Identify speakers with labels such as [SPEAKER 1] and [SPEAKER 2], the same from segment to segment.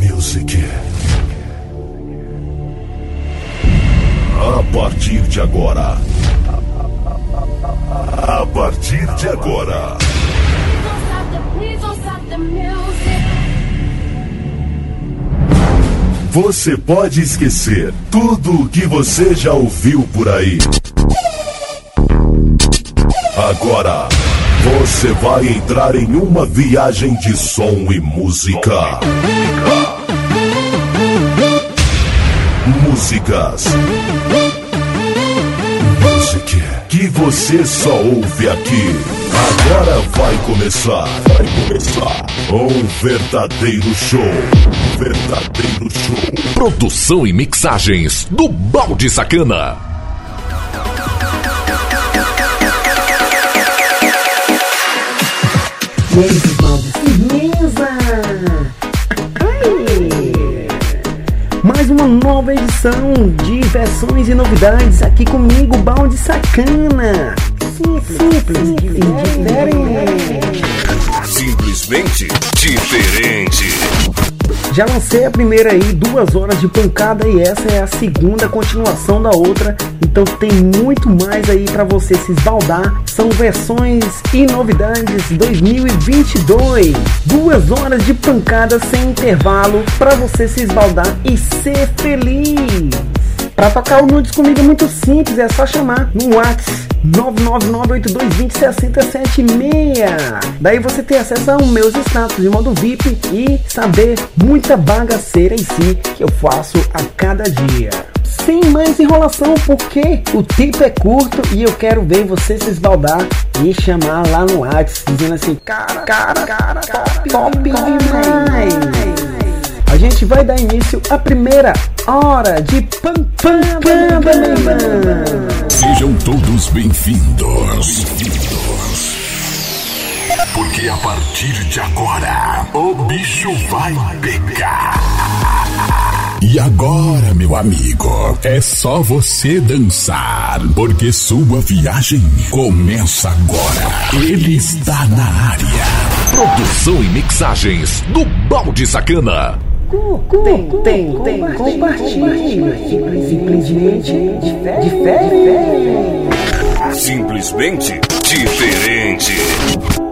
[SPEAKER 1] Music. A partir de agora. A partir de agora. Você pode esquecer tudo o que você já ouviu por aí. Agora, você vai entrar em uma viagem de som e música. Músicas. Music que você só ouve aqui. Agora vai começar. Vai começar. Um verdadeiro show. Verdadeiro show.
[SPEAKER 2] Produção e mixagens do Balde Sacana.
[SPEAKER 3] Nova edição de versões e novidades aqui comigo, Balde Sacana. Simples, simples, diferente.
[SPEAKER 2] Simplesmente diferente.
[SPEAKER 3] Já lancei a primeira aí, duas horas de pancada e essa é a segunda continuação da outra. Então tem muito mais aí para você se esbaldar. São versões e novidades 2022. Duas horas de pancada sem intervalo para você se esbaldar e ser feliz. Para tocar o nudes comigo é muito simples, é só chamar no WhatsApp 99982206076. Daí você tem acesso aos meus status de modo VIP e saber muita bagaceira em si que eu faço a cada dia. Sem mais enrolação, porque o tempo é curto e eu quero ver você se esbaldar e chamar lá no WhatsApp dizendo assim, cara, cara, cara, top, top demais. A gente vai dar início à primeira hora de Pam Pam Pam Pam
[SPEAKER 2] Sejam todos bem-vindos. Porque a partir de agora, o bicho vai pegar. E agora, meu amigo, é só você dançar, porque sua viagem começa agora. Ele está na área. Produção e mixagens do Balde Sacana.
[SPEAKER 3] Tem, tem, tem, compartilha. Simplesmente diferente.
[SPEAKER 2] Simplesmente diferente.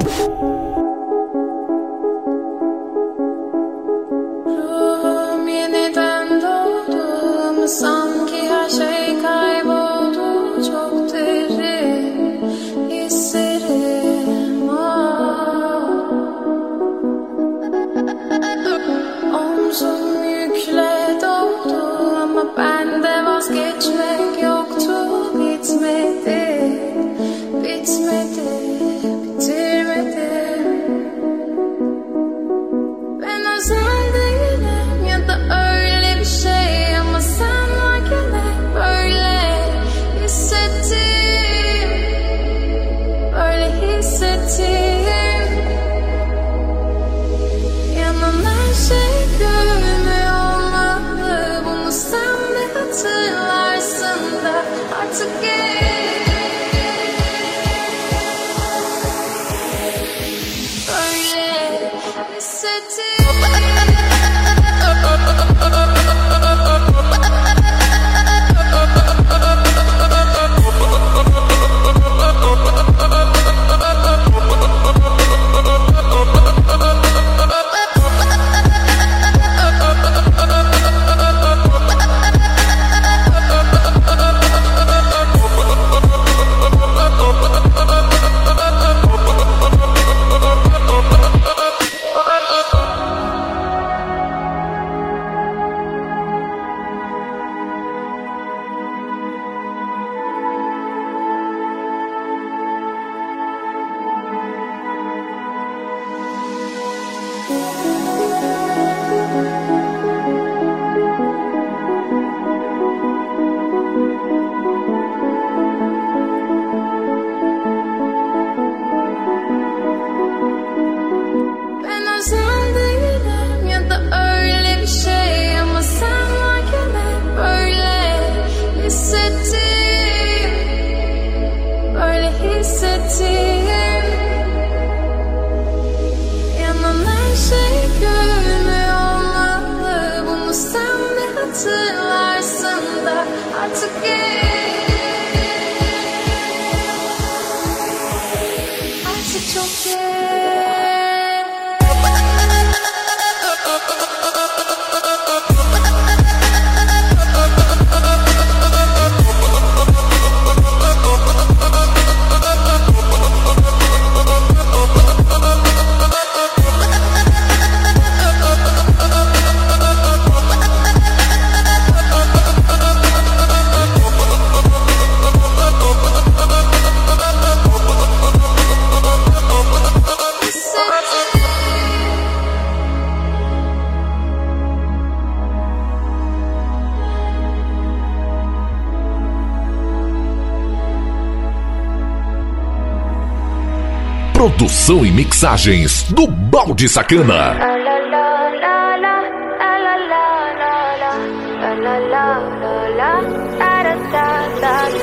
[SPEAKER 4] mensagens do Balde Sacana.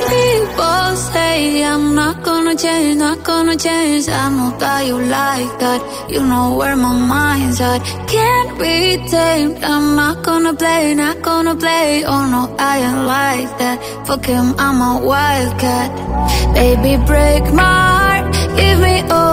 [SPEAKER 5] People say I'm not gonna change, not gonna change. I know that you like that. You know where my mind's at. Can't be tamed. I'm not gonna play, not gonna play. Oh no, I ain't like that. Fuck him, I'm a wildcat. Baby, break my heart. Give me all.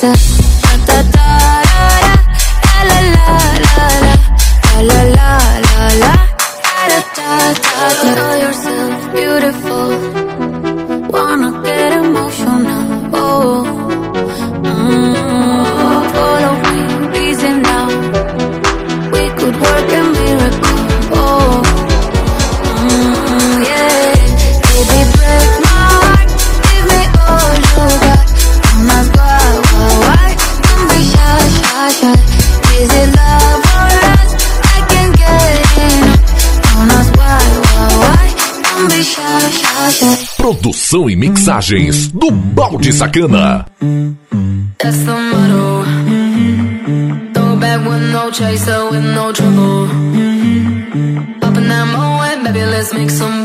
[SPEAKER 4] stuff Imagens do Balde Sacana.
[SPEAKER 6] That's the motto. Throw back with no chaser, with no trouble. Popping that moe, baby, let's make some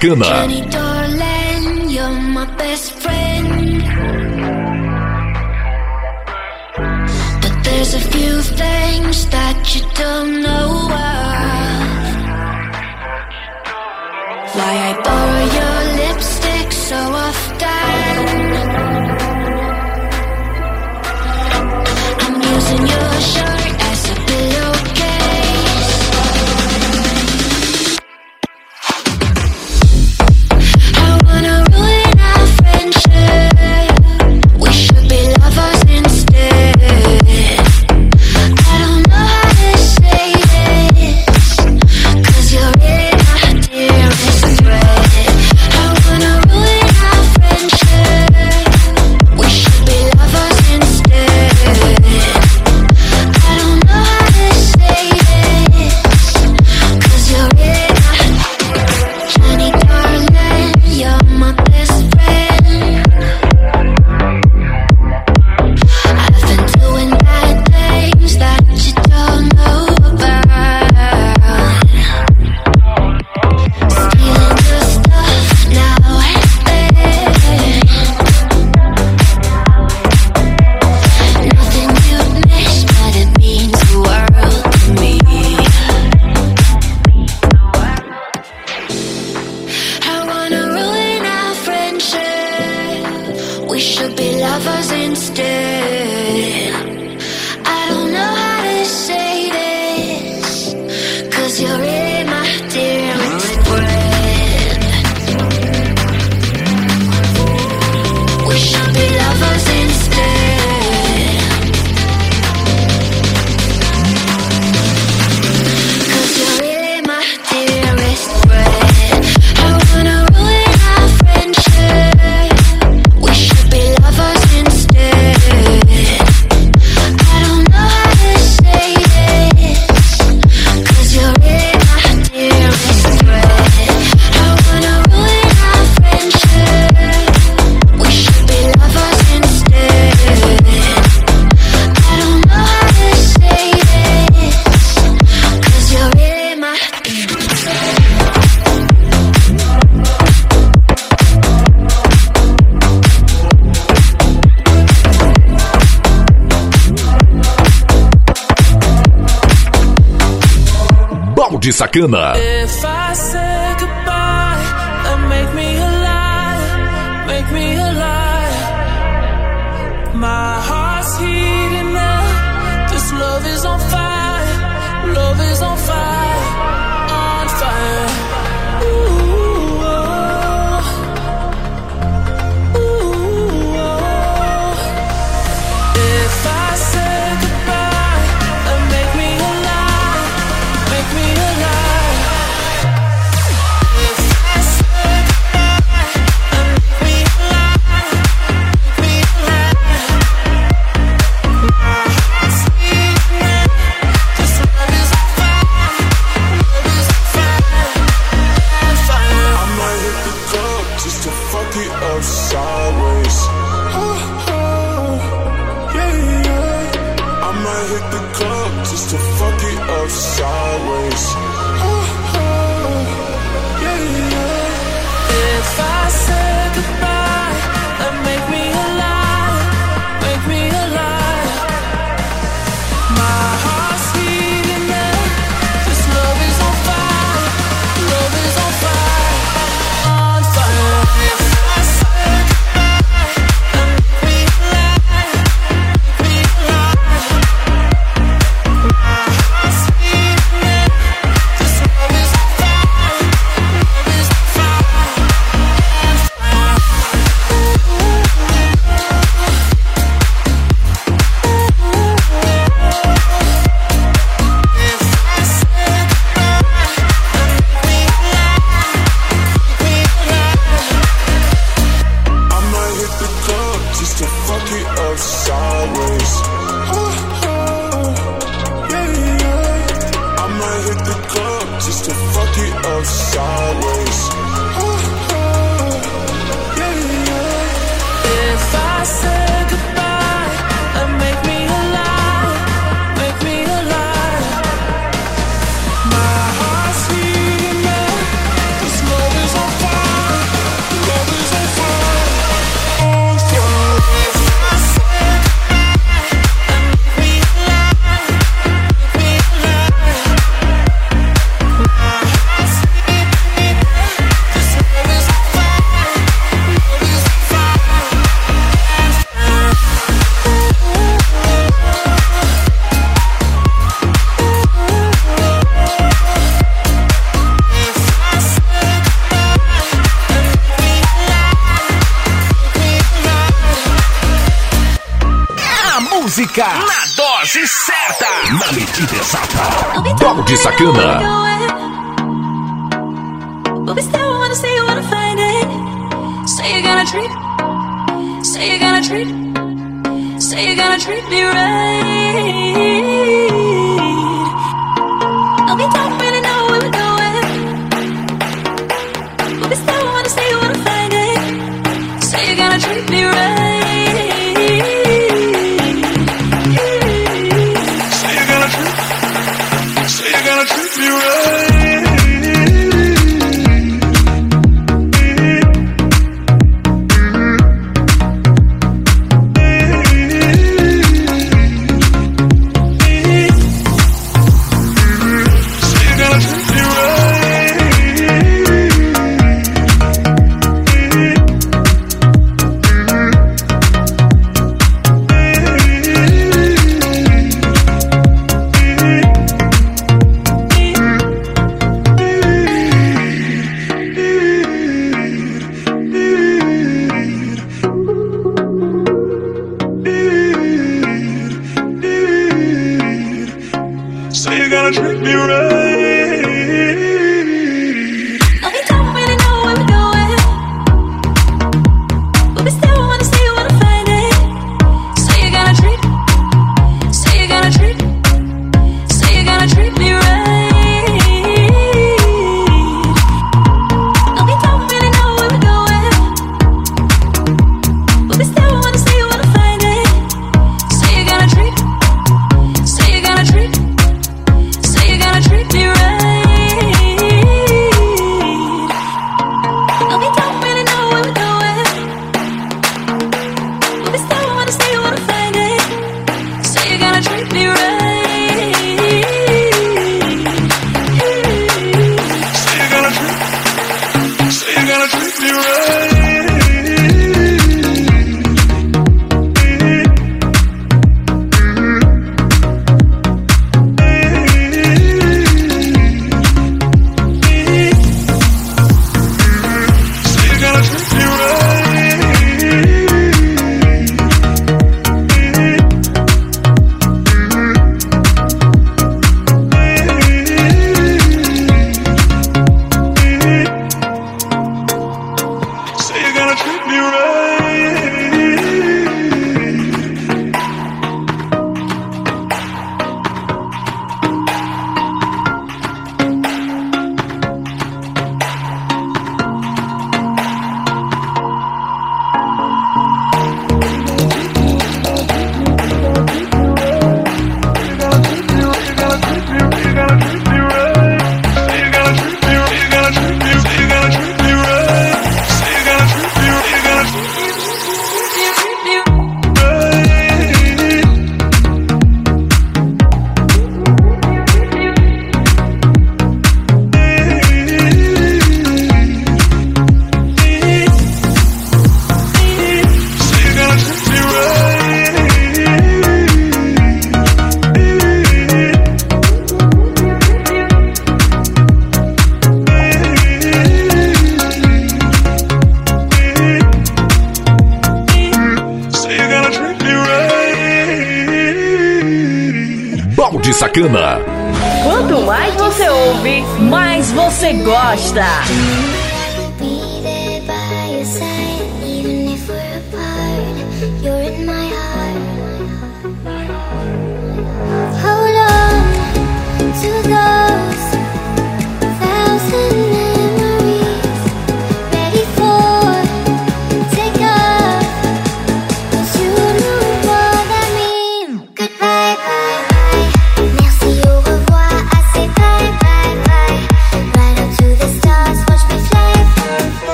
[SPEAKER 2] Sacana. Sacana.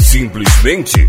[SPEAKER 7] Simplesmente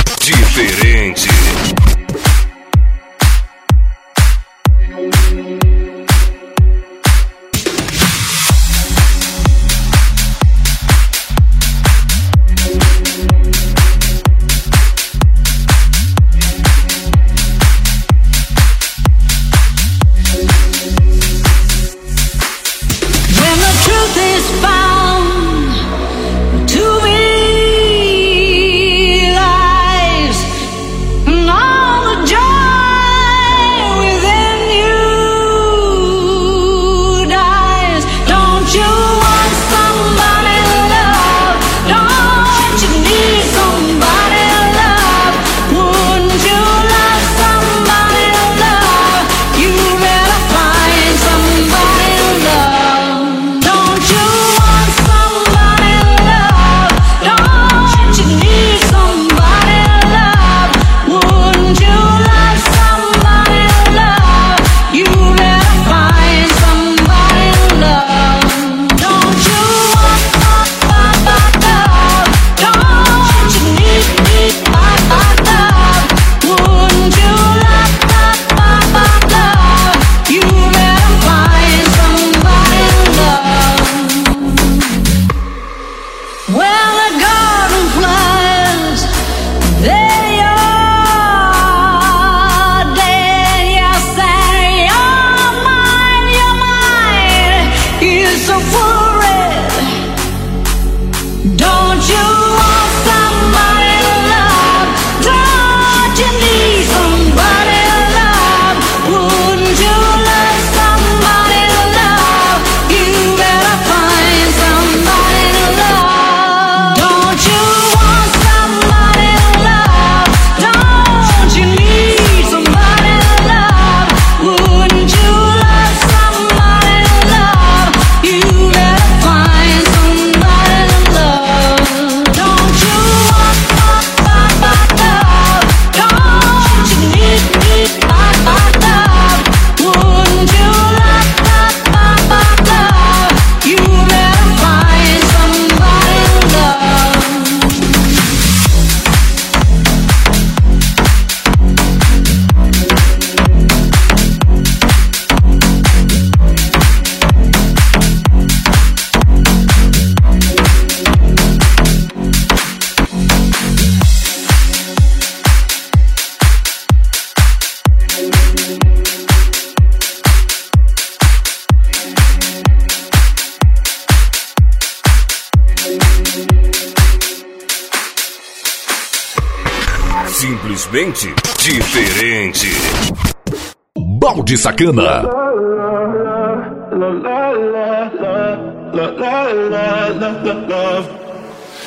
[SPEAKER 7] de Sacana.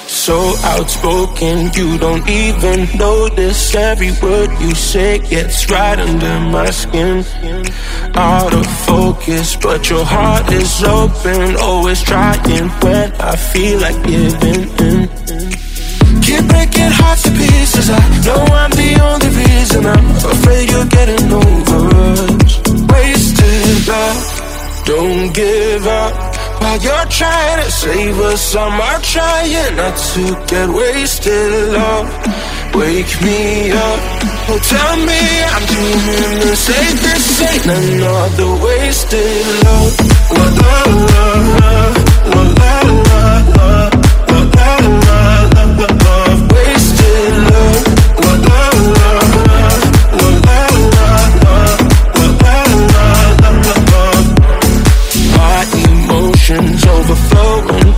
[SPEAKER 8] So outspoken, you don't even notice every word you say gets right under my skin. Out of focus, but your heart is open, always trying when I feel like giving in. Keep breaking hearts to pieces. I know I'm the only reason I'm afraid you're getting over us give up, don't give up. While you're trying to save us, I'm trying not to get wasted, love. Wake me up, oh tell me I'm doing the safest. Ain't another wasted love. La la la, la la la la.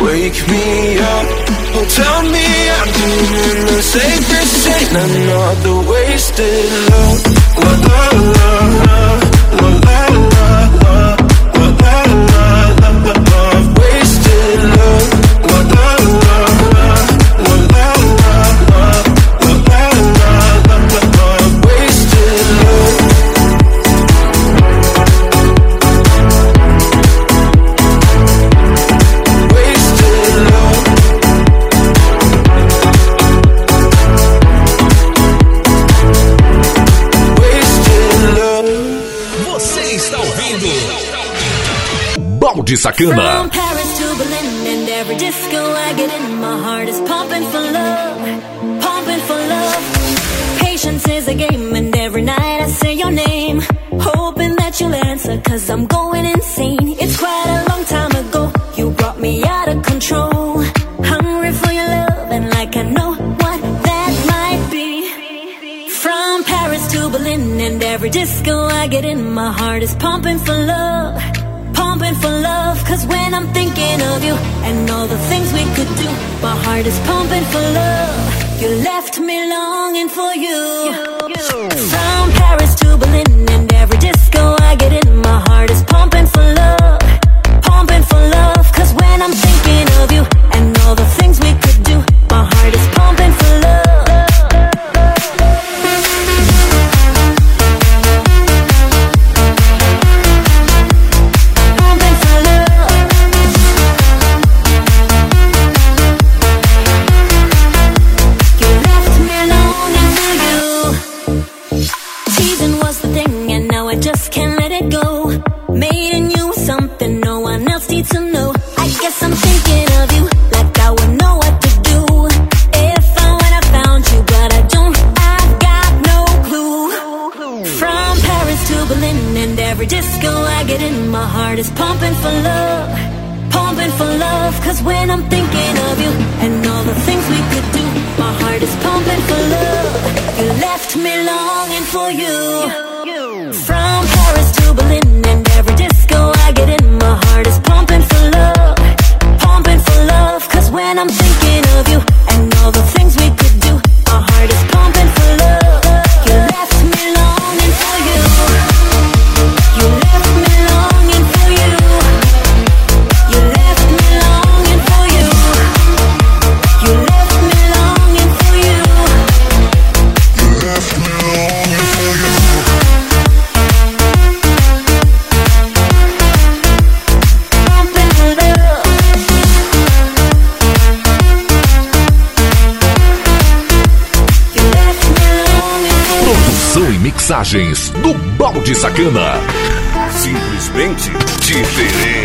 [SPEAKER 8] wake me up. Oh, tell me I'm doing the safest. Ain't another wasted love. La la la la love.
[SPEAKER 9] Patience is a game and every night I say your name, hoping that you'll answer cause I'm going insane. It's quite a long time ago, you brought me out of control. Hungry for your love and like I know what that might be. From Paris to Berlin and every disco I get in, my heart is pumping for love. Cause when I'm thinking of you and all the things we could do, my heart is pumping for love. You left me longing for you. From Paris to Berlin and every disco love. Cause when I'm thinking of you and all the things we could do, my heart is pumping for love. You left me longing for you. From Paris to Berlin and every disco I get in, my heart is pumping for love, pumping for love. Cause when I'm thinking of you and all the things we could do, my heart is pumping
[SPEAKER 10] Mixagens do Balde Sacana. Simplesmente diferente.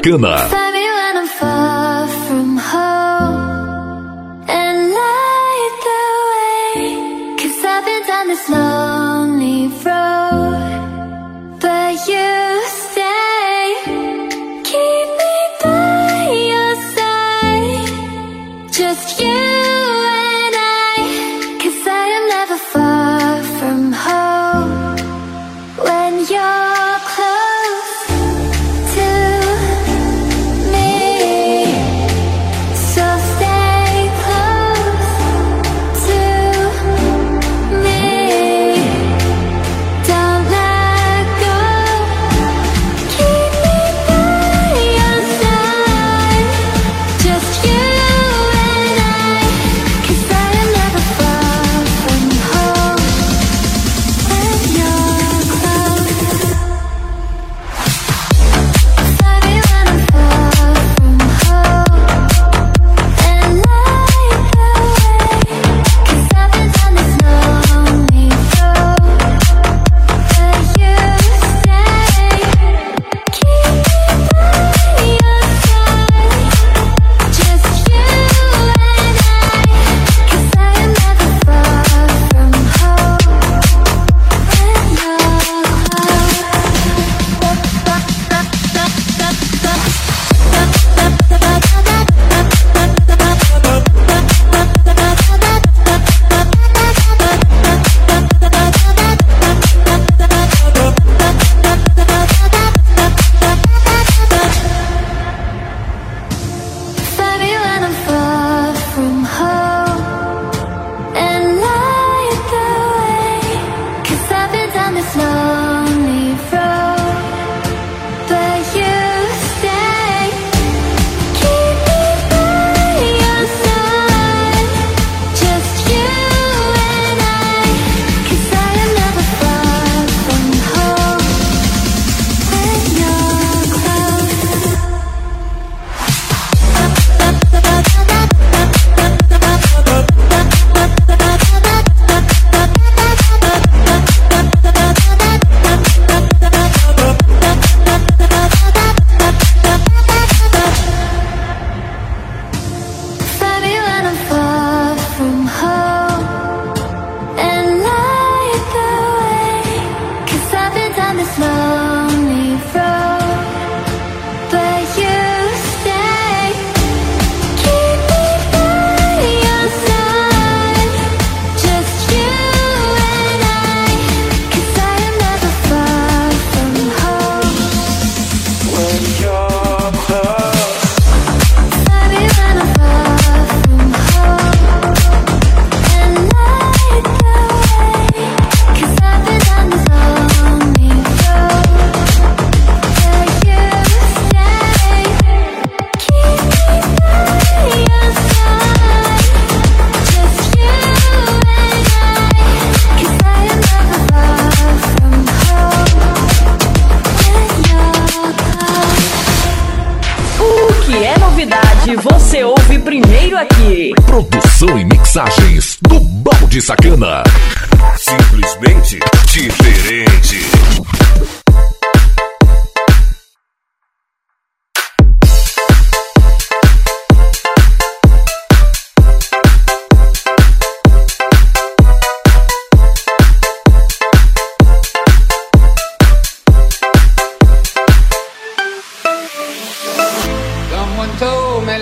[SPEAKER 2] Sacana.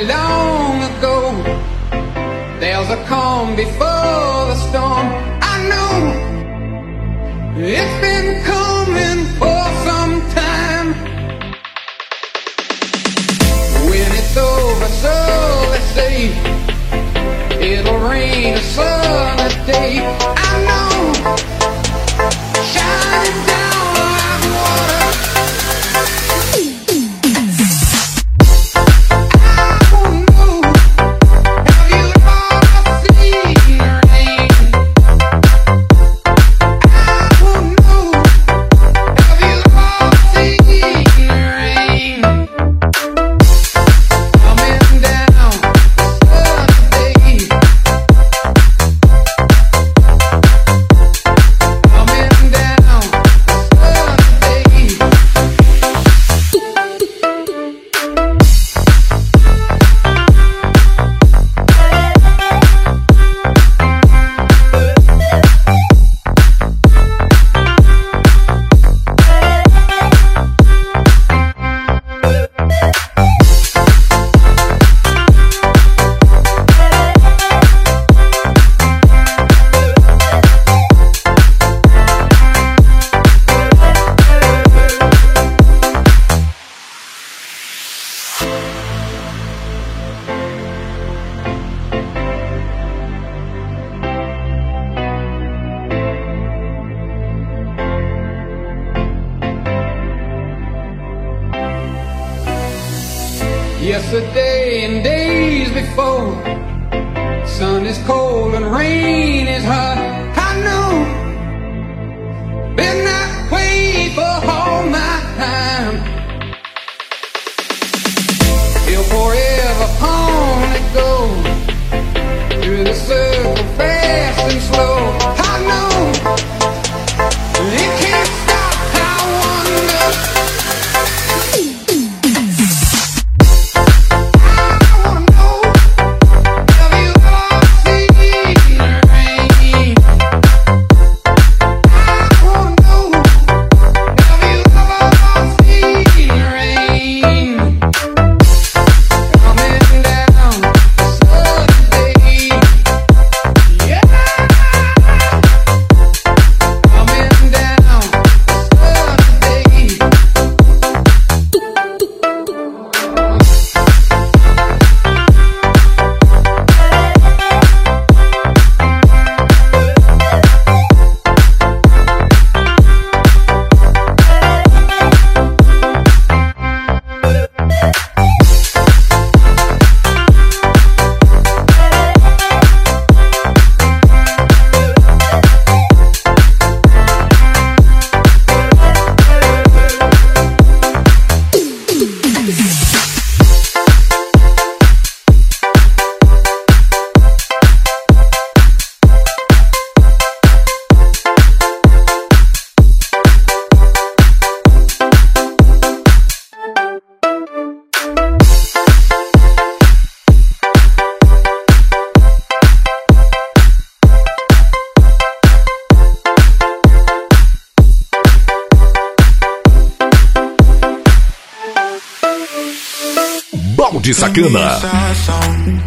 [SPEAKER 11] long ago. There's a calm before the storm. I know it's been coming for some time. When it's over, so let's say it'll rain a summer day. I know.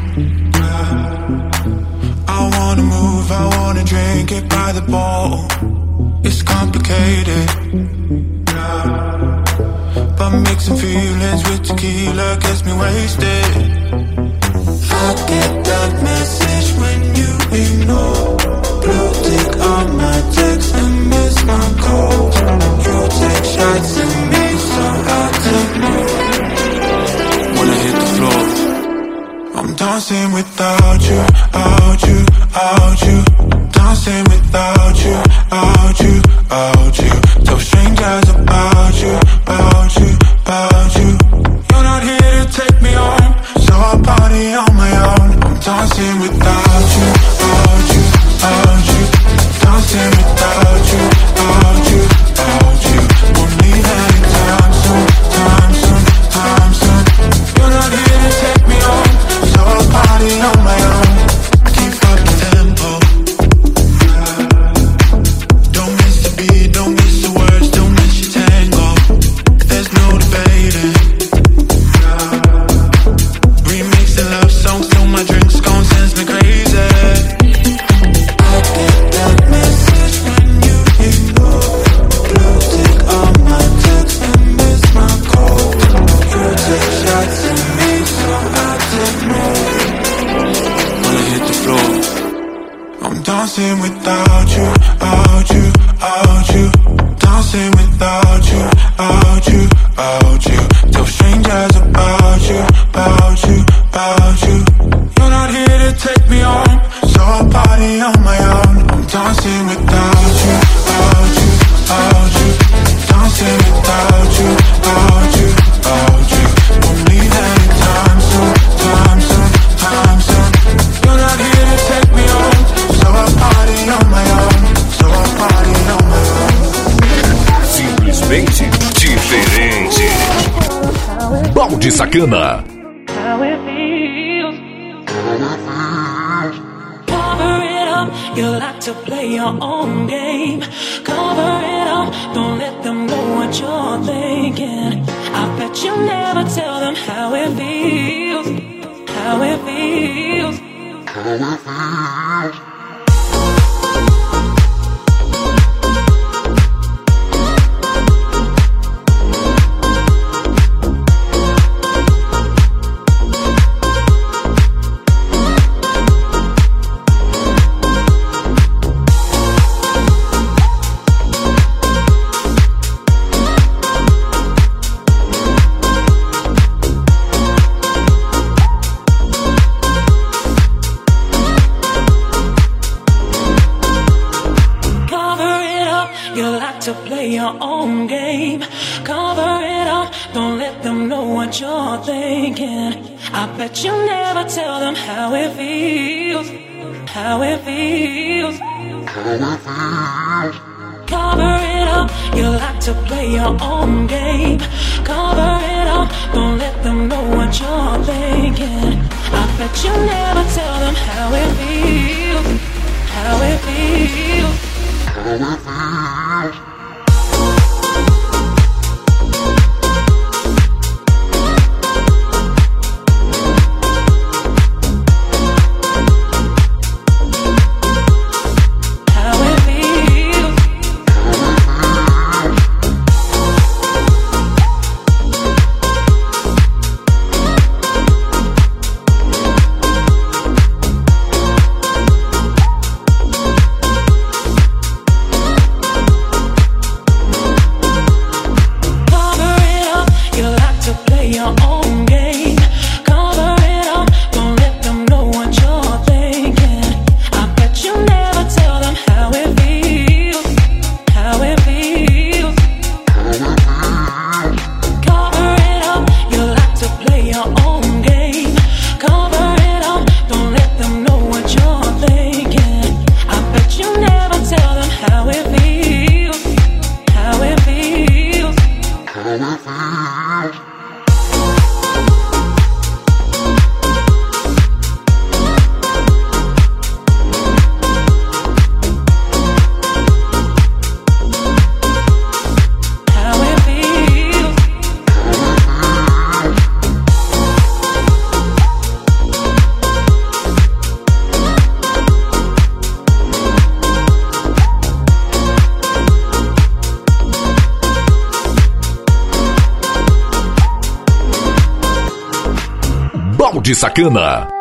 [SPEAKER 12] Mm-hmm.
[SPEAKER 1] de Sacana.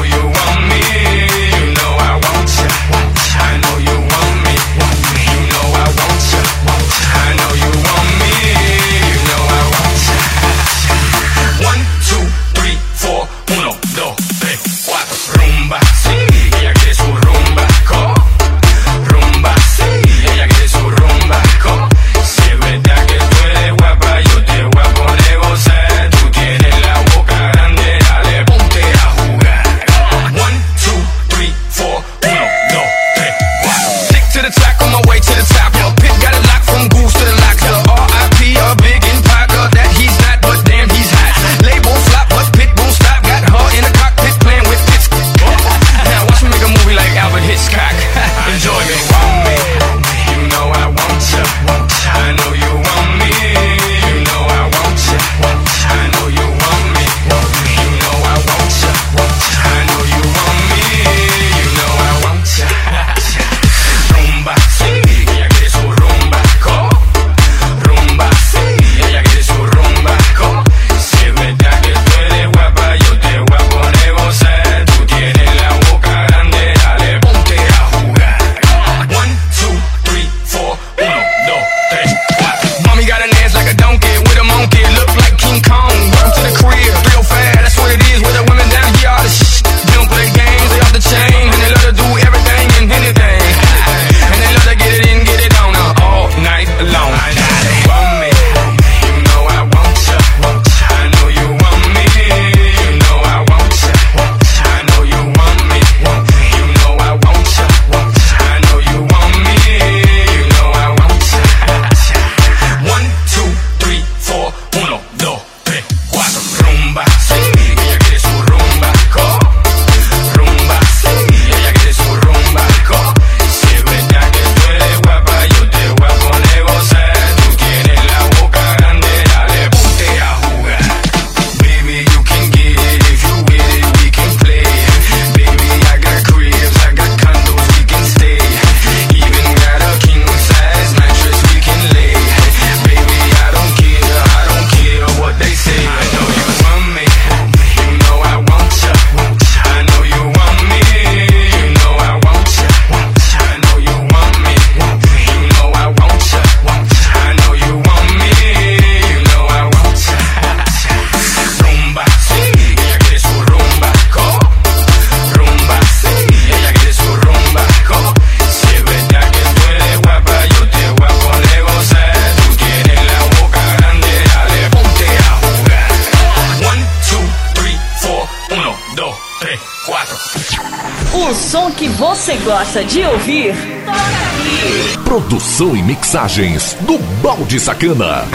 [SPEAKER 4] Produção e mixagens do Balde Sacana.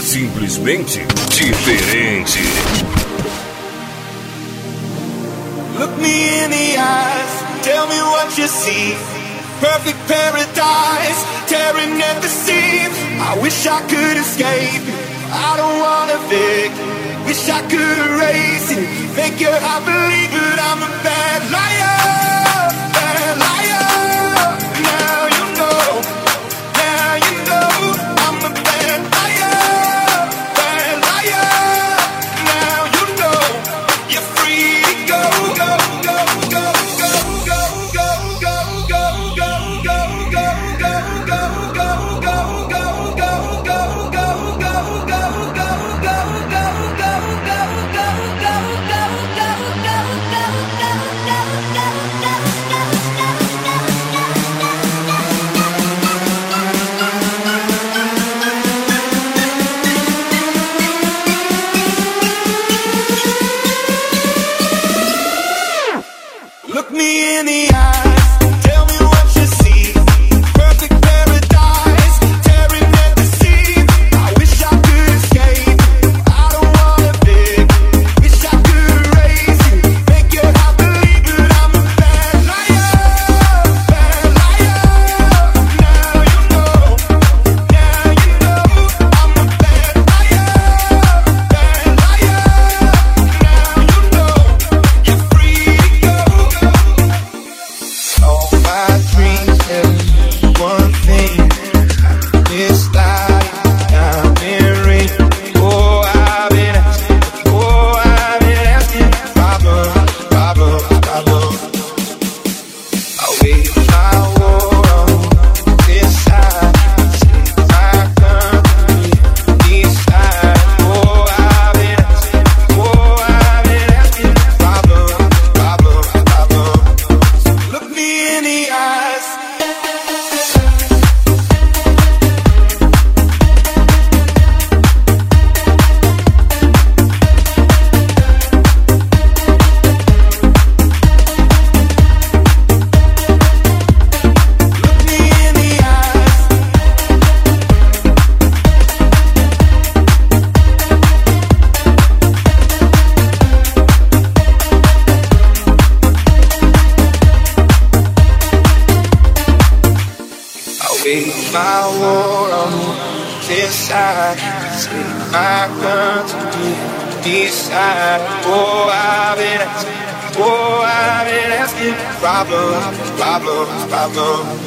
[SPEAKER 4] Simplesmente diferente.
[SPEAKER 13] Look me in the eyes, tell me what you see. Perfect paradise, tearing at the seams. I wish I could escape. I don't wanna. Wish I could erase it. But I'm a bad liar. You. Oh, I've been asking, oh, I've been asking. Problems, problems, problems.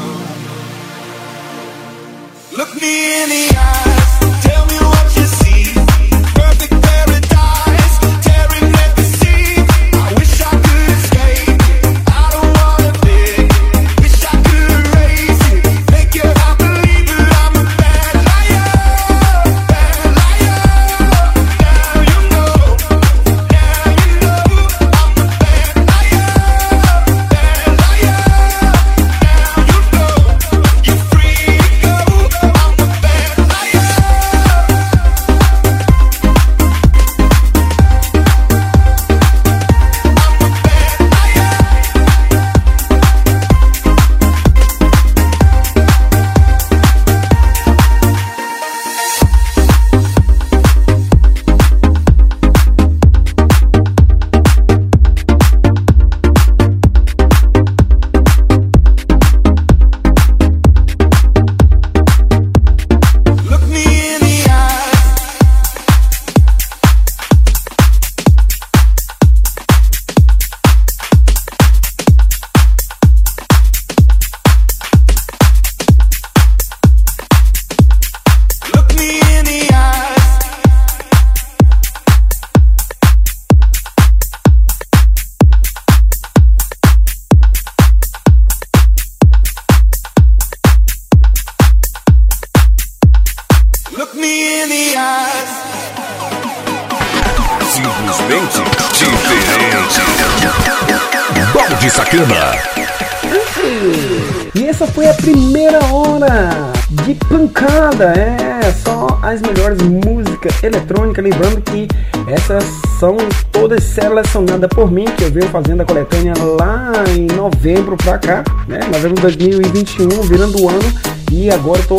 [SPEAKER 3] São todas selecionadas por mim, que eu venho fazendo a coletânea lá em novembro pra cá, né? Novembro de 2021, virando o ano, e agora eu tô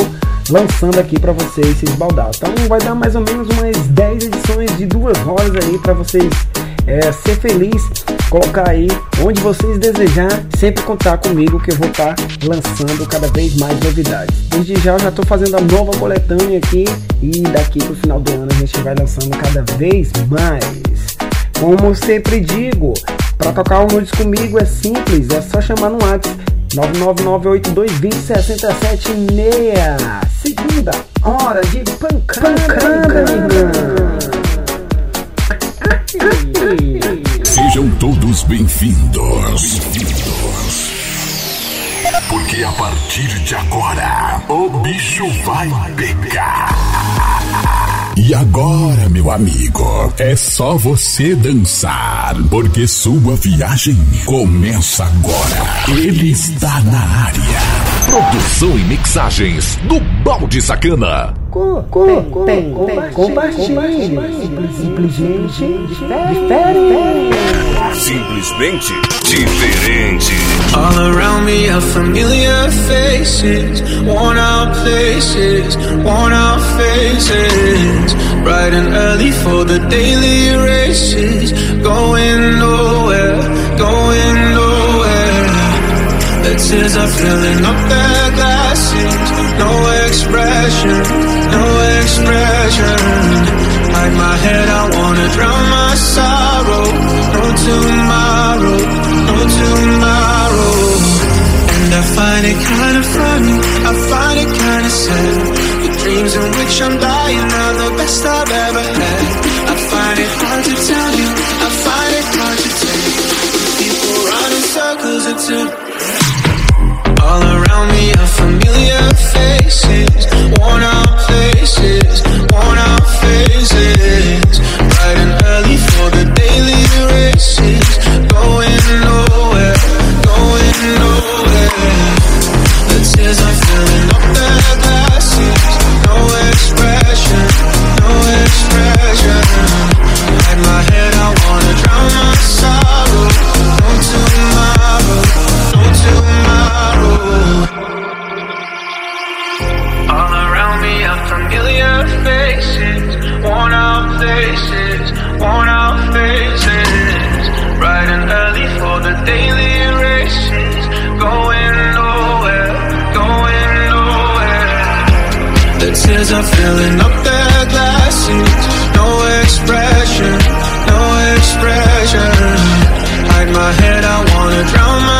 [SPEAKER 3] lançando aqui pra vocês esses baldados. Então vai dar mais ou menos umas 10 edições de duas horas aí pra vocês é, ser feliz, colocar aí onde vocês desejar, sempre contar comigo que eu vou estar lançando cada vez mais novidades. Desde já eu já estou fazendo a nova coletânea aqui e daqui pro final do ano a gente vai lançando cada vez mais. Como sempre digo, para tocar o nudes comigo é simples, é só chamar no WhatsApp 999822067 Segunda hora de pancada.
[SPEAKER 2] Sejam todos bem-vindos. Bem-vindos. Porque a partir de agora, o bicho vai pegar. E agora, meu amigo, é só você dançar, porque sua viagem começa agora. Ele está na área. Produção e mixagens do Balde Sacana.
[SPEAKER 3] Co, co, tem, tem, compartilhe. Simplesmente diferente.
[SPEAKER 2] Simplesmente diferente.
[SPEAKER 8] All around me are familiar faces, worn out places, worn out faces. Bright and early for the daily races, going nowhere, going nowhere. The tears are filling up their glasses, no expression, no expression. Hide my head, I wanna drown my sorrow. No tomorrow, no tomorrow. And I find it kinda funny, I find it kinda sad. The dreams in which I'm dying are the best I've ever had. I find it hard to tell you, I find it hard to take. People run in circles until all around me faces,
[SPEAKER 2] riding early for the daily races. as I'm filling up their glasses No expression, no expression. Hide my head, I wanna drown my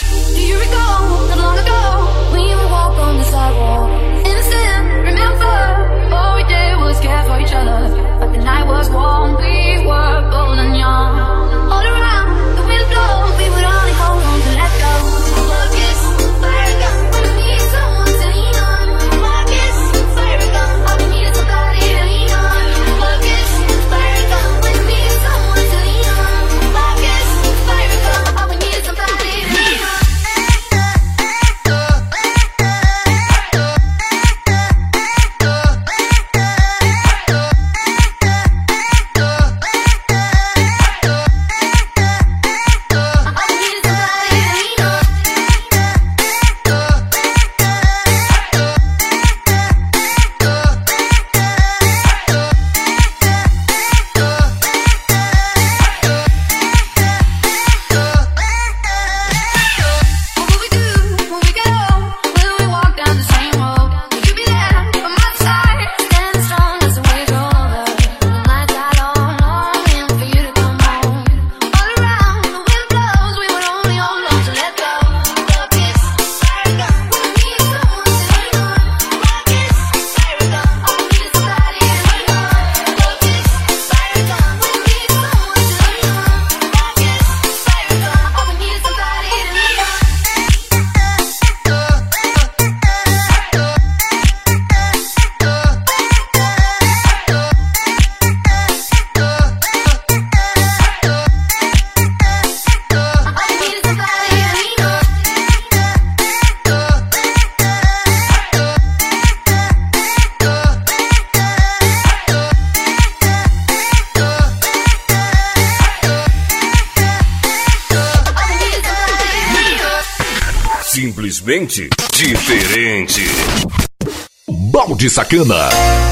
[SPEAKER 4] de Sacana.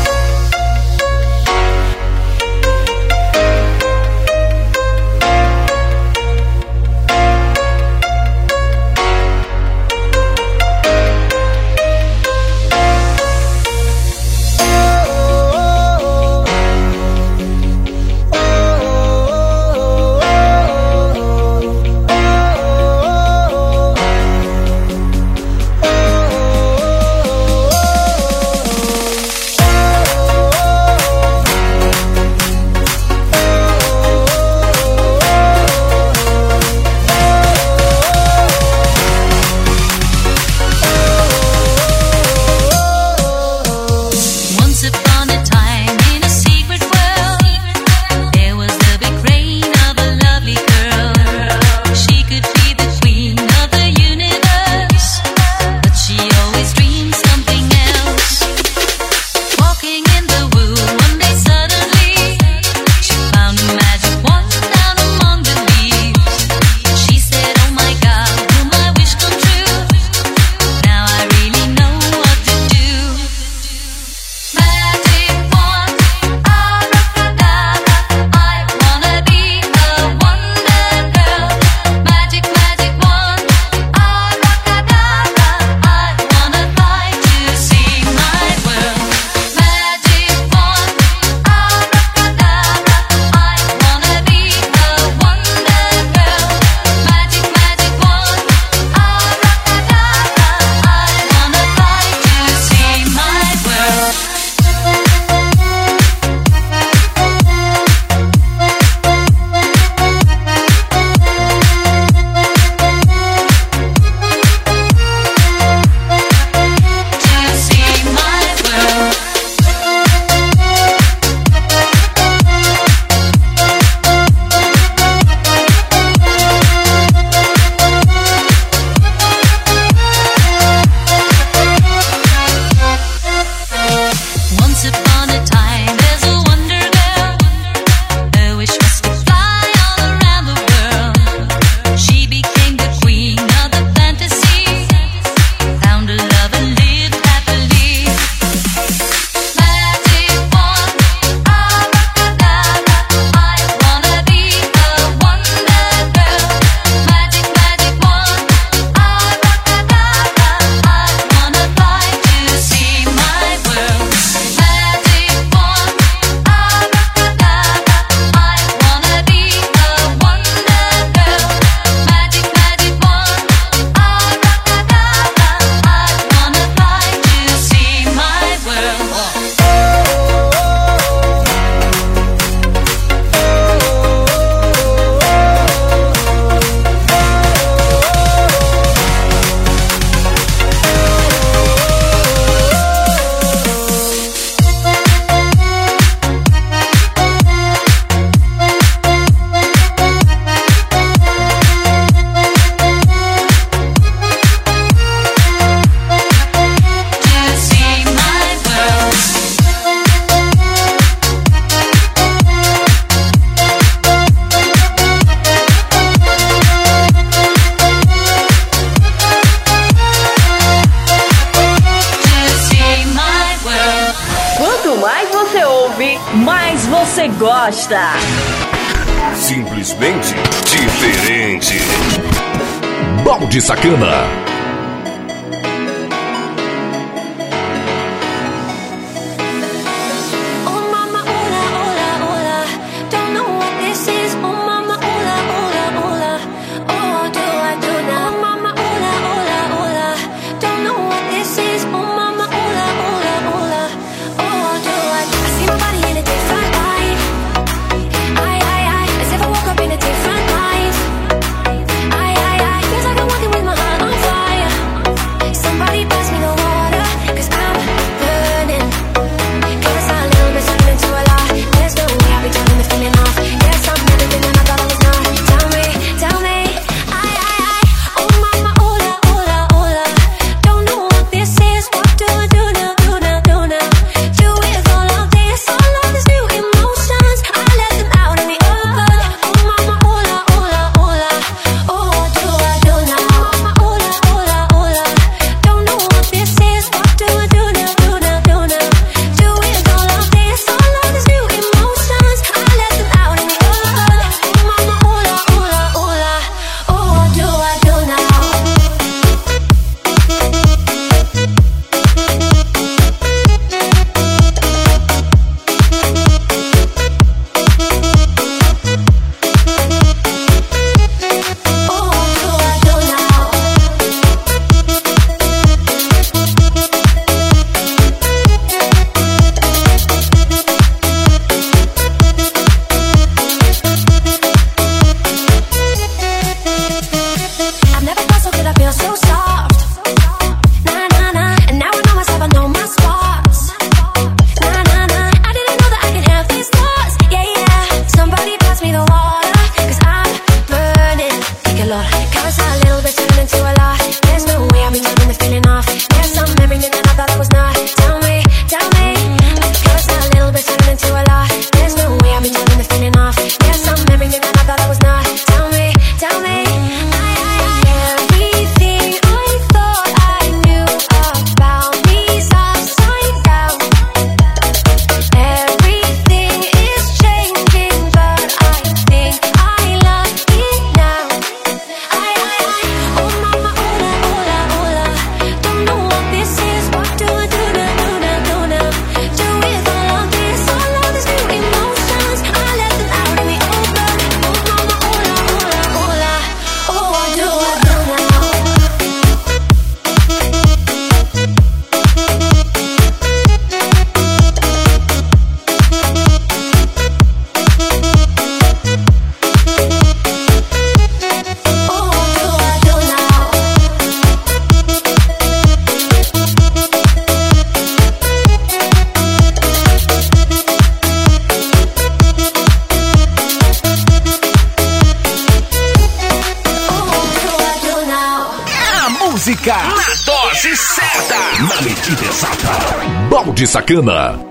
[SPEAKER 4] Balde Sacana.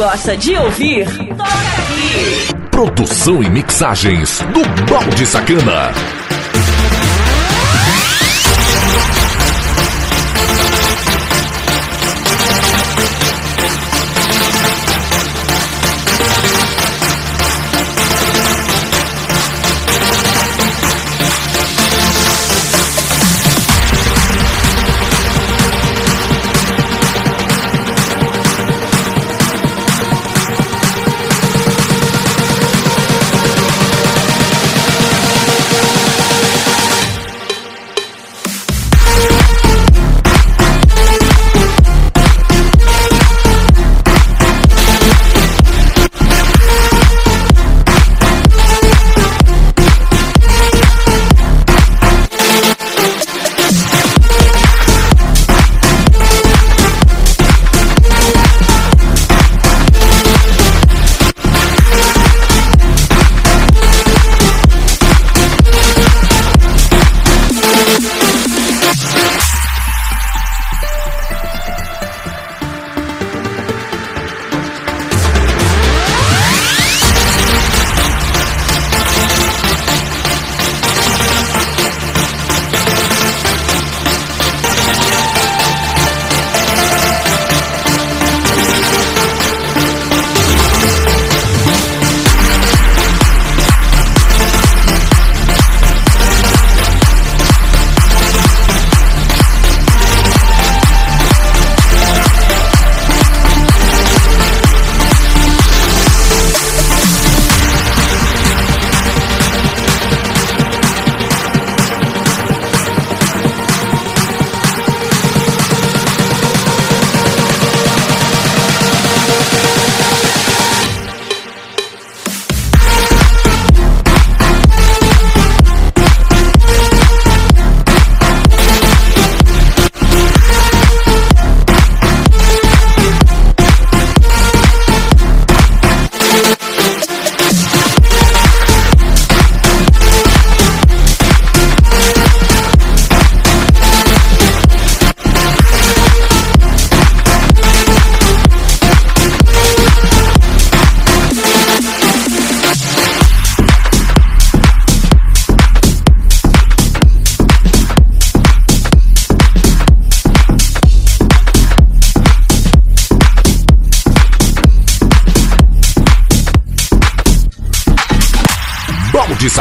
[SPEAKER 14] Gosta de ouvir, toca aqui.
[SPEAKER 4] Produção e mixagens do Balde Sacana.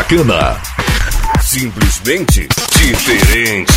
[SPEAKER 4] Balde Sacana.
[SPEAKER 15] Simplesmente diferente.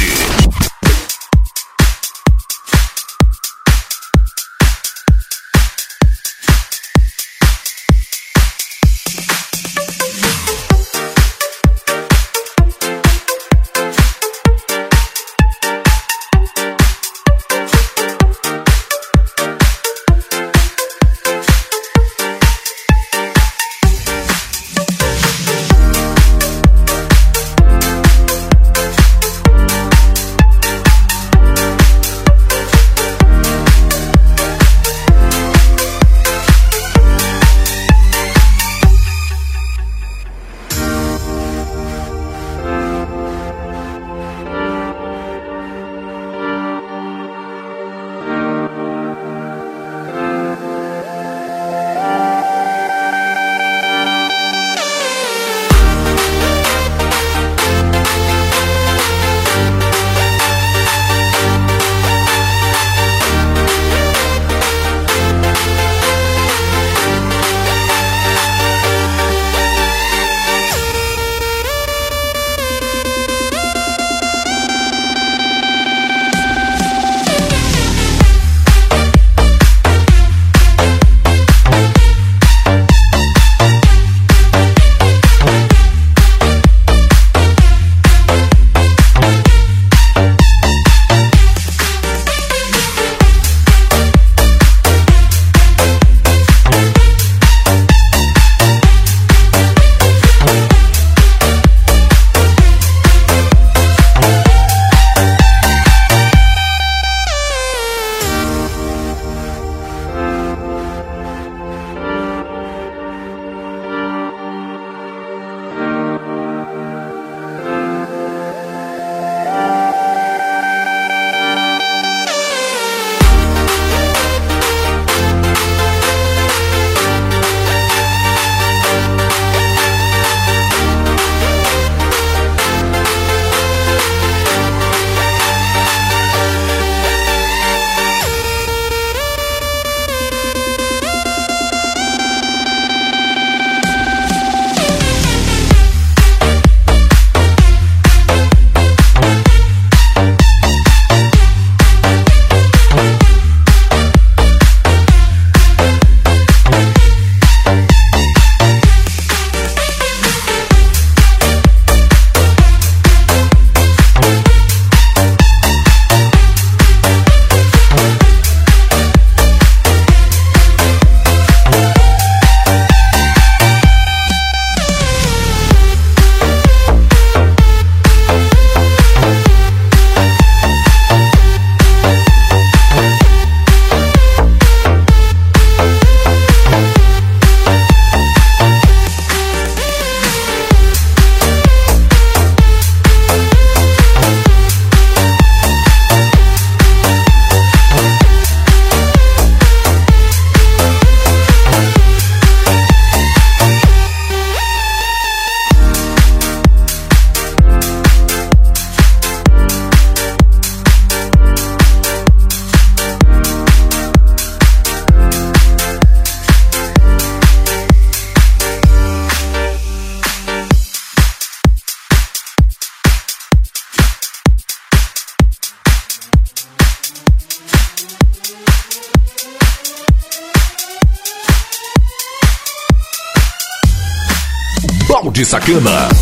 [SPEAKER 16] Sacana.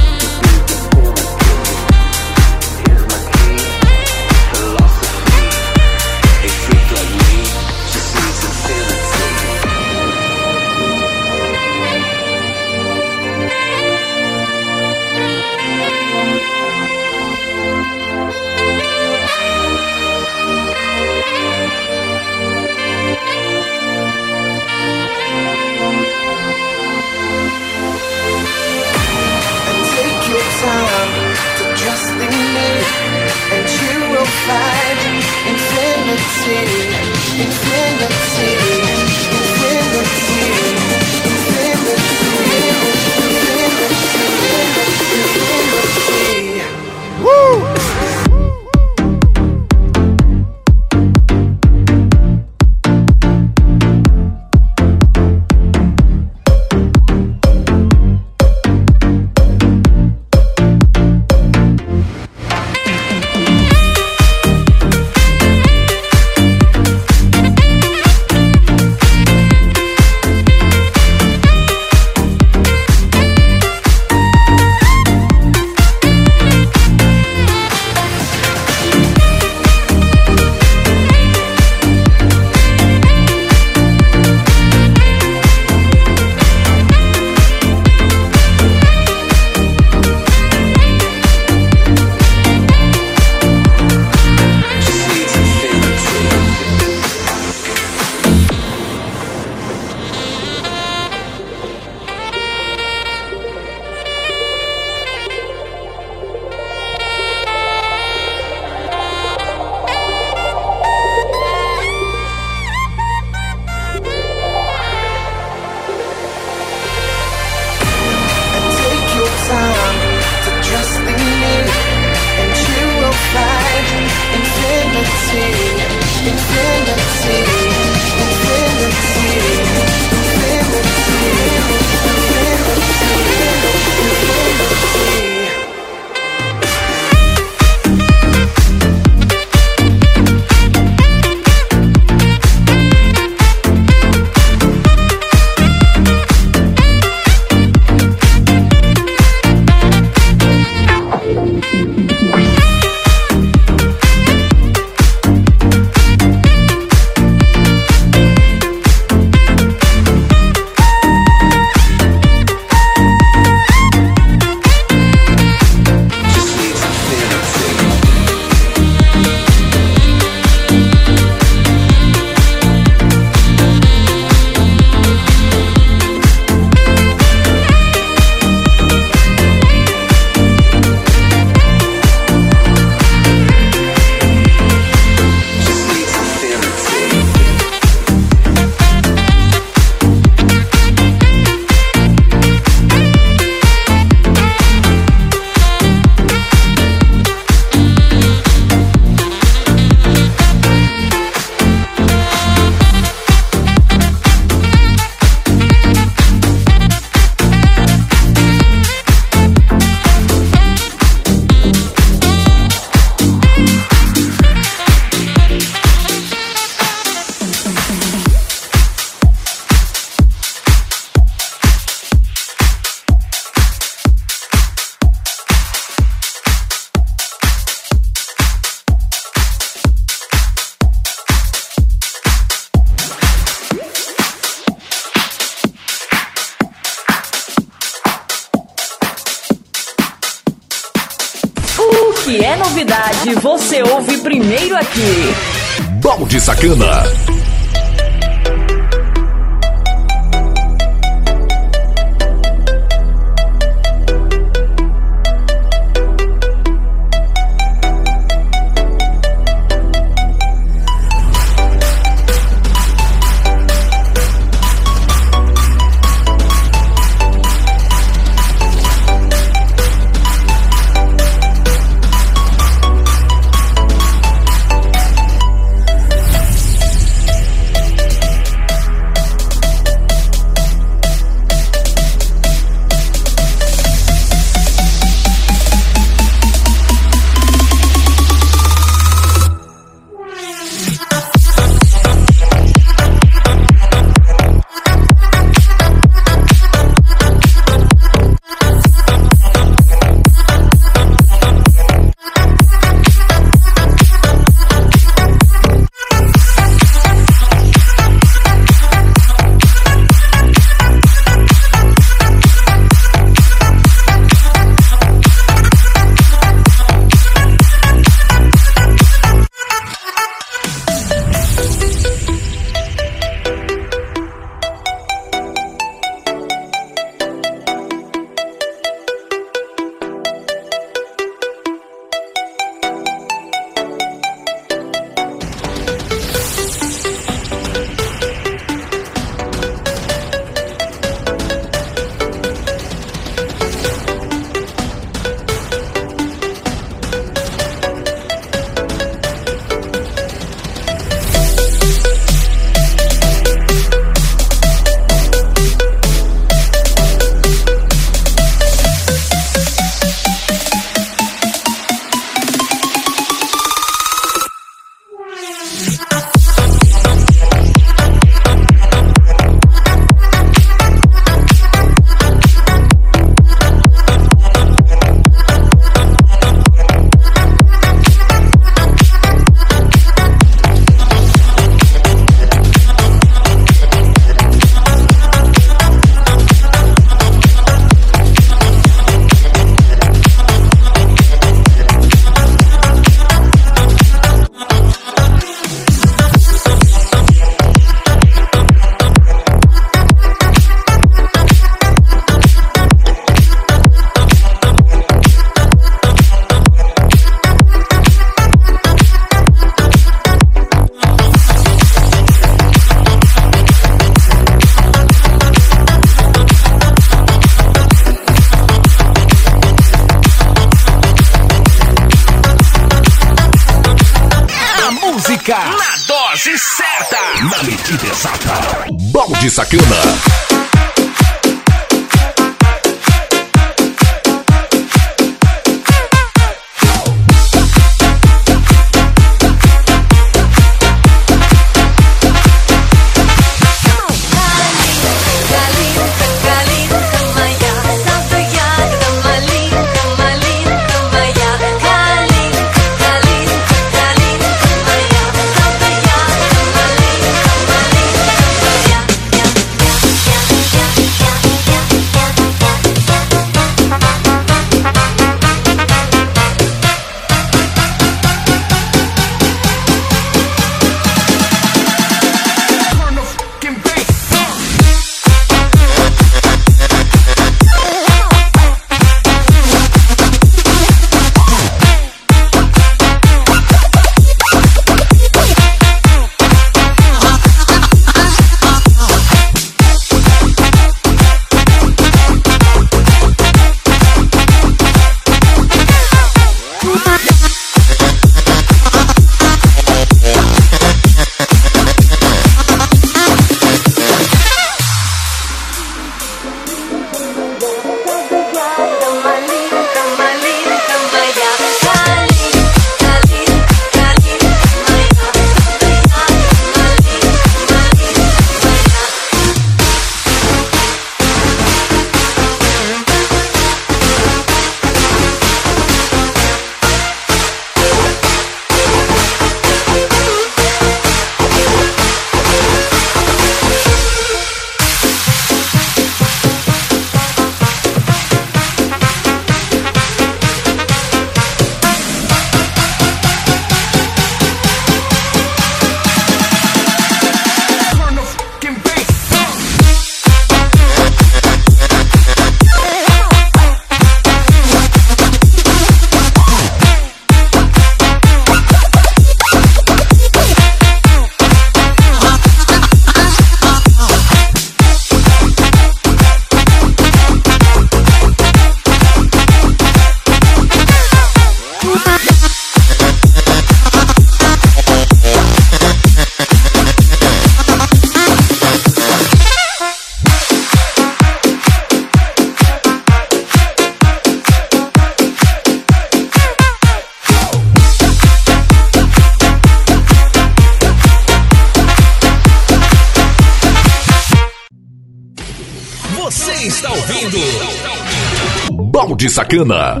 [SPEAKER 2] Balde Sacana.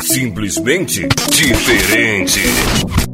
[SPEAKER 14] Simplesmente diferente.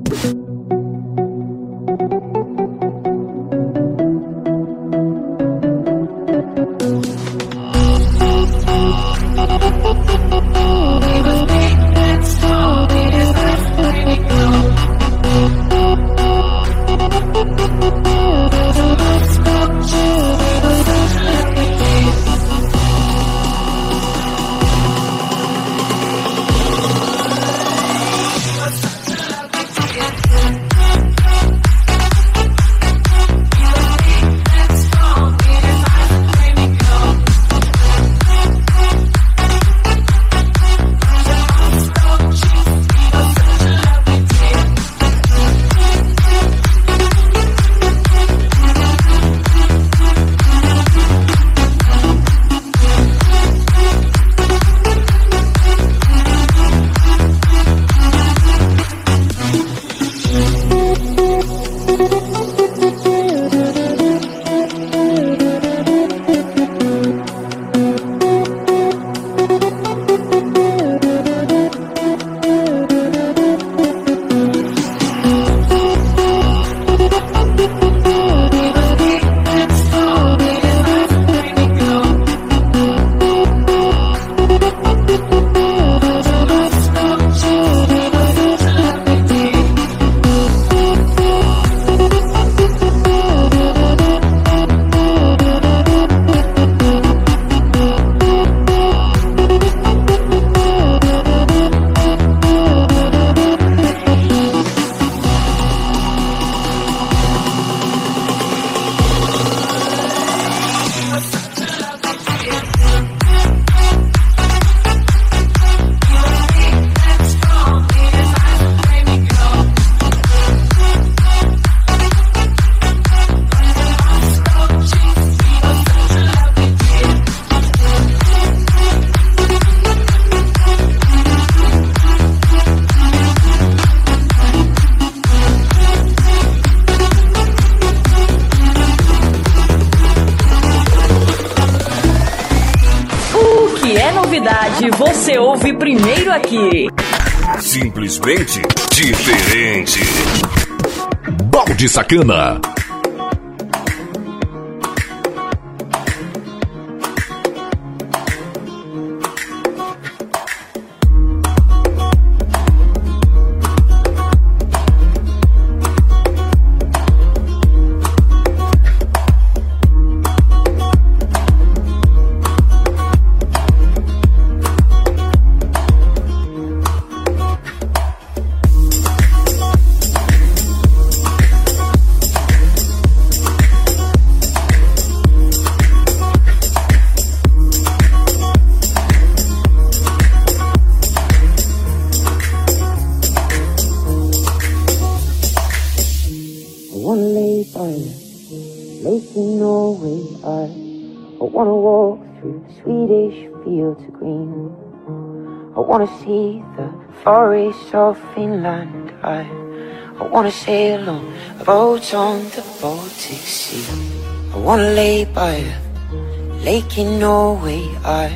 [SPEAKER 14] é novidade, você ouve primeiro aqui.
[SPEAKER 10] Simplesmente diferente.
[SPEAKER 2] Balde Sacana.
[SPEAKER 17] Forests of Finland. I, I wanna sail on a boat on the Baltic Sea. I wanna lay by a lake in Norway. I,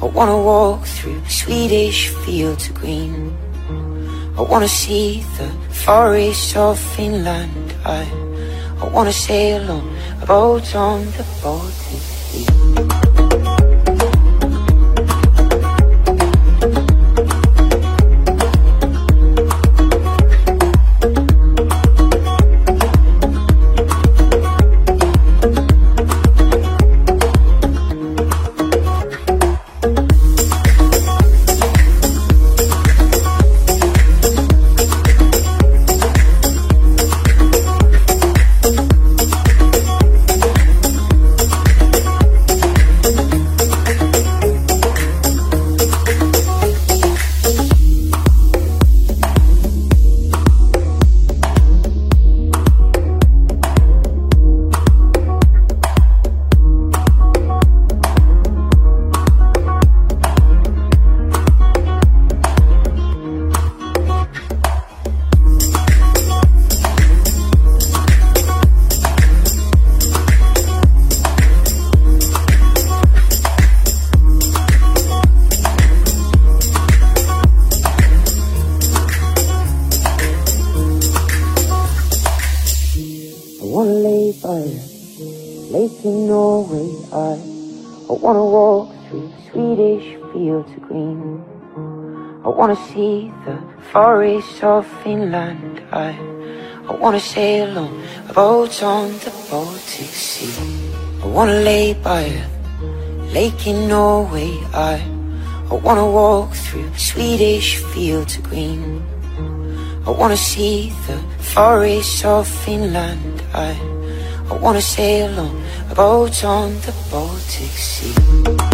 [SPEAKER 17] I wanna walk through Swedish fields of green. I wanna see the forests of Finland. I, I wanna sail on a boat on the Baltic Sea. Wanna see the forests of Finland. I, I wanna sail on a boat on the Baltic Sea. I wanna lay by a lake in Norway. I, I wanna walk through Swedish fields of green. I wanna see the forests of Finland. I, I wanna sail on a boat on the Baltic Sea.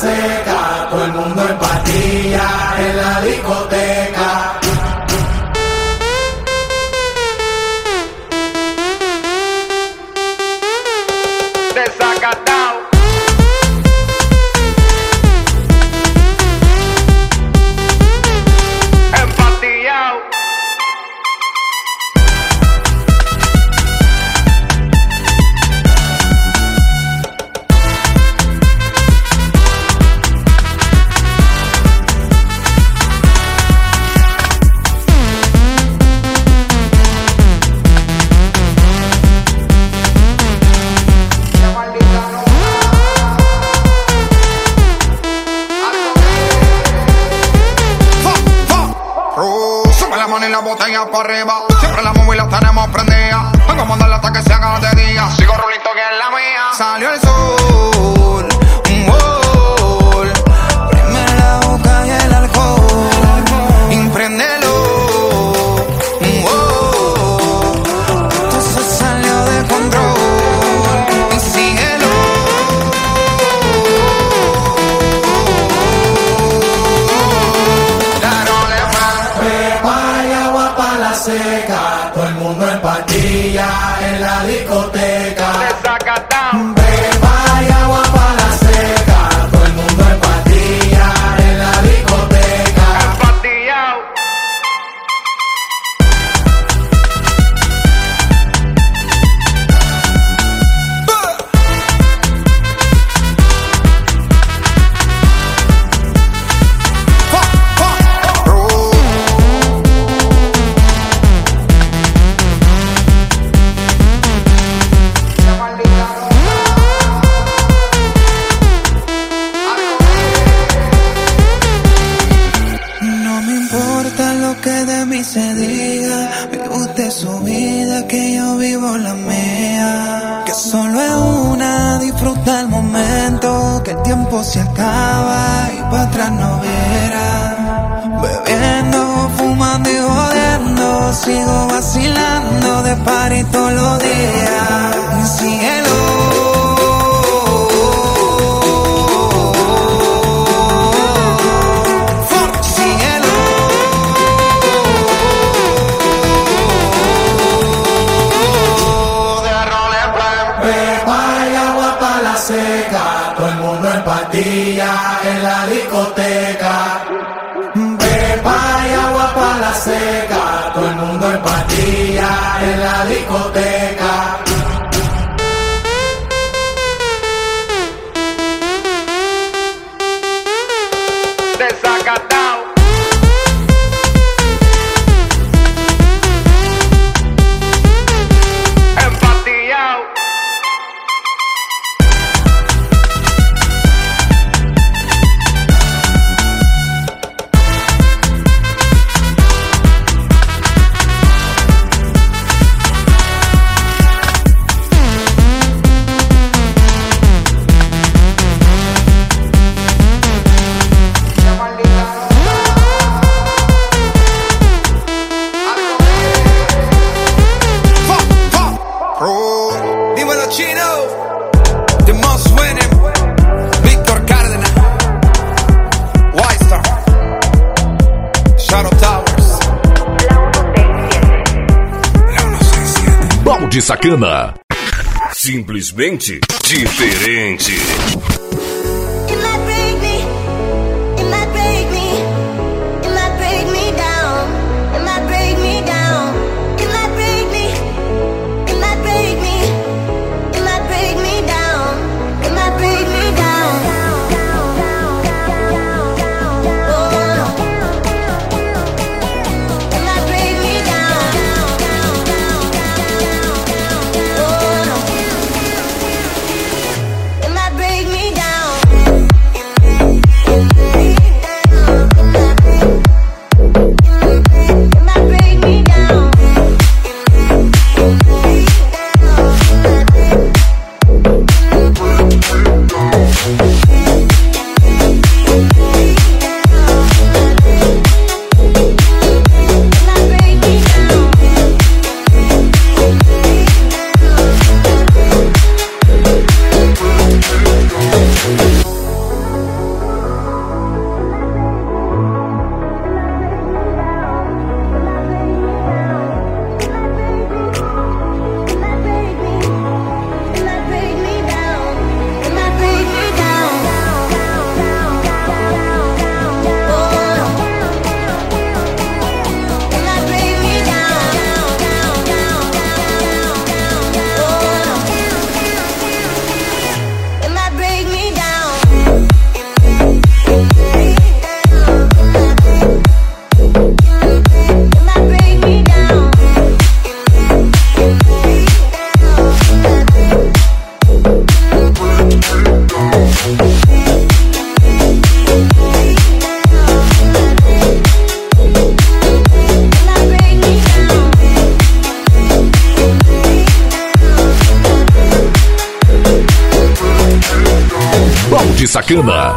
[SPEAKER 18] seca, todo el mundo en patilla,
[SPEAKER 2] Sacana.
[SPEAKER 10] Simplesmente diferente.
[SPEAKER 2] Americana.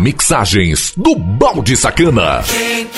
[SPEAKER 2] Mixagens do balde sacana.
[SPEAKER 10] Can't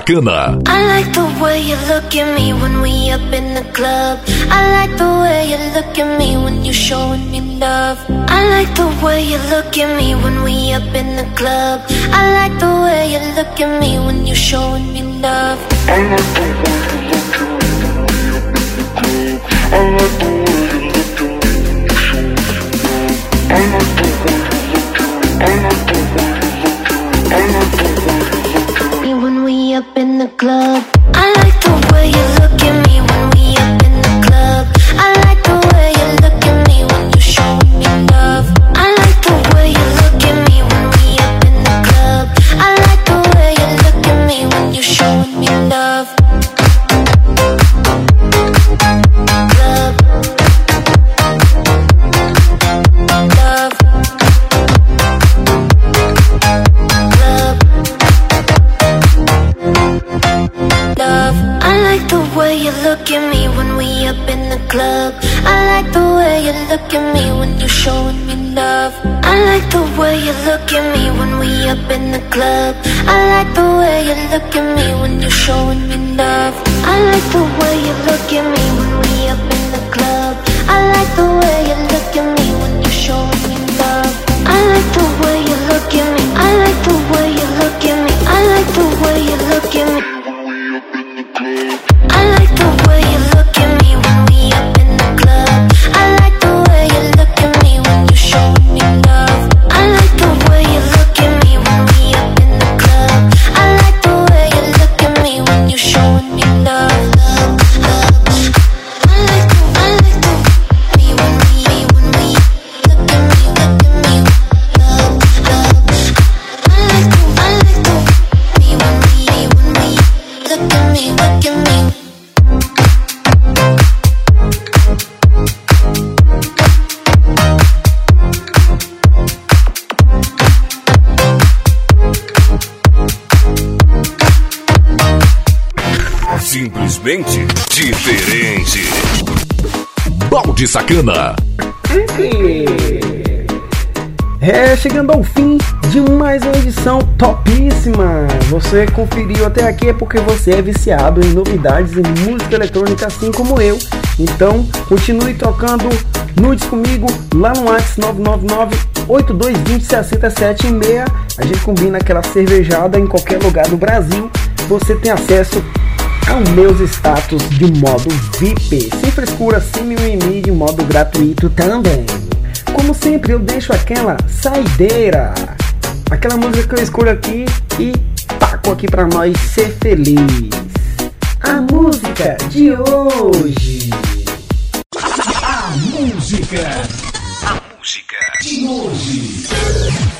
[SPEAKER 4] Sacana.
[SPEAKER 2] I like the way you look at me when
[SPEAKER 4] de Sacana.
[SPEAKER 3] É, chegando ao fim de mais uma edição topíssima. Você conferiu até aqui é porque você é viciado em novidades e música eletrônica, assim como eu. Então, continue tocando nudes comigo lá no WhatsApp 999 8220 A gente combina aquela cervejada em qualquer lugar do Brasil. Você tem acesso é aos meus status de modo VIP, sem frescura, sem mimimi, de modo gratuito também. Como sempre, eu deixo aquela saideira, aquela música que eu escolho aqui e taco aqui para nós ser feliz. A música de hoje.
[SPEAKER 4] A música. A música de hoje.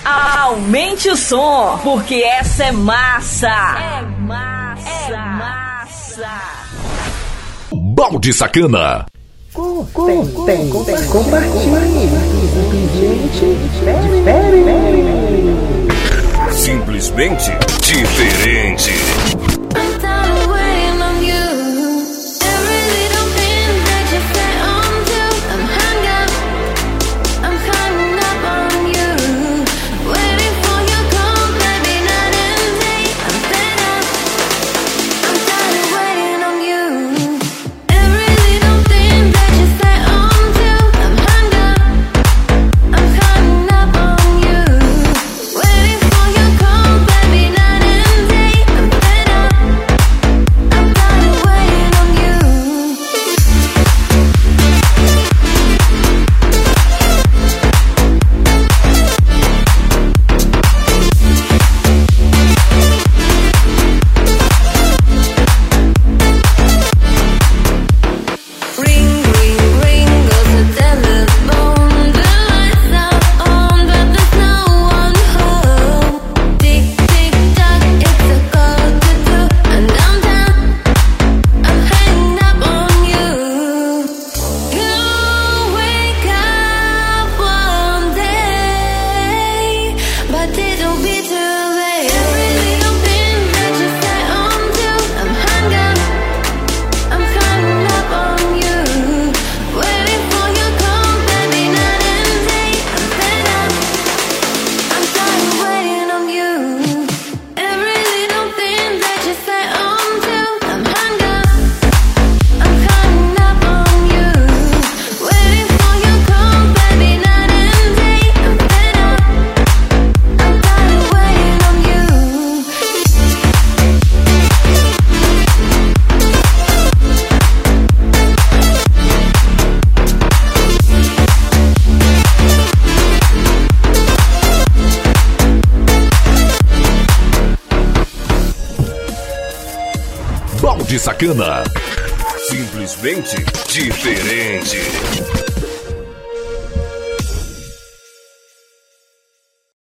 [SPEAKER 14] Aumente o som, porque essa é massa. É massa. É massa.
[SPEAKER 4] É Balde Sacana.
[SPEAKER 3] Curtem, tem, tem, Simplesmente diferente.
[SPEAKER 19] De sacana.
[SPEAKER 4] Simplesmente diferente.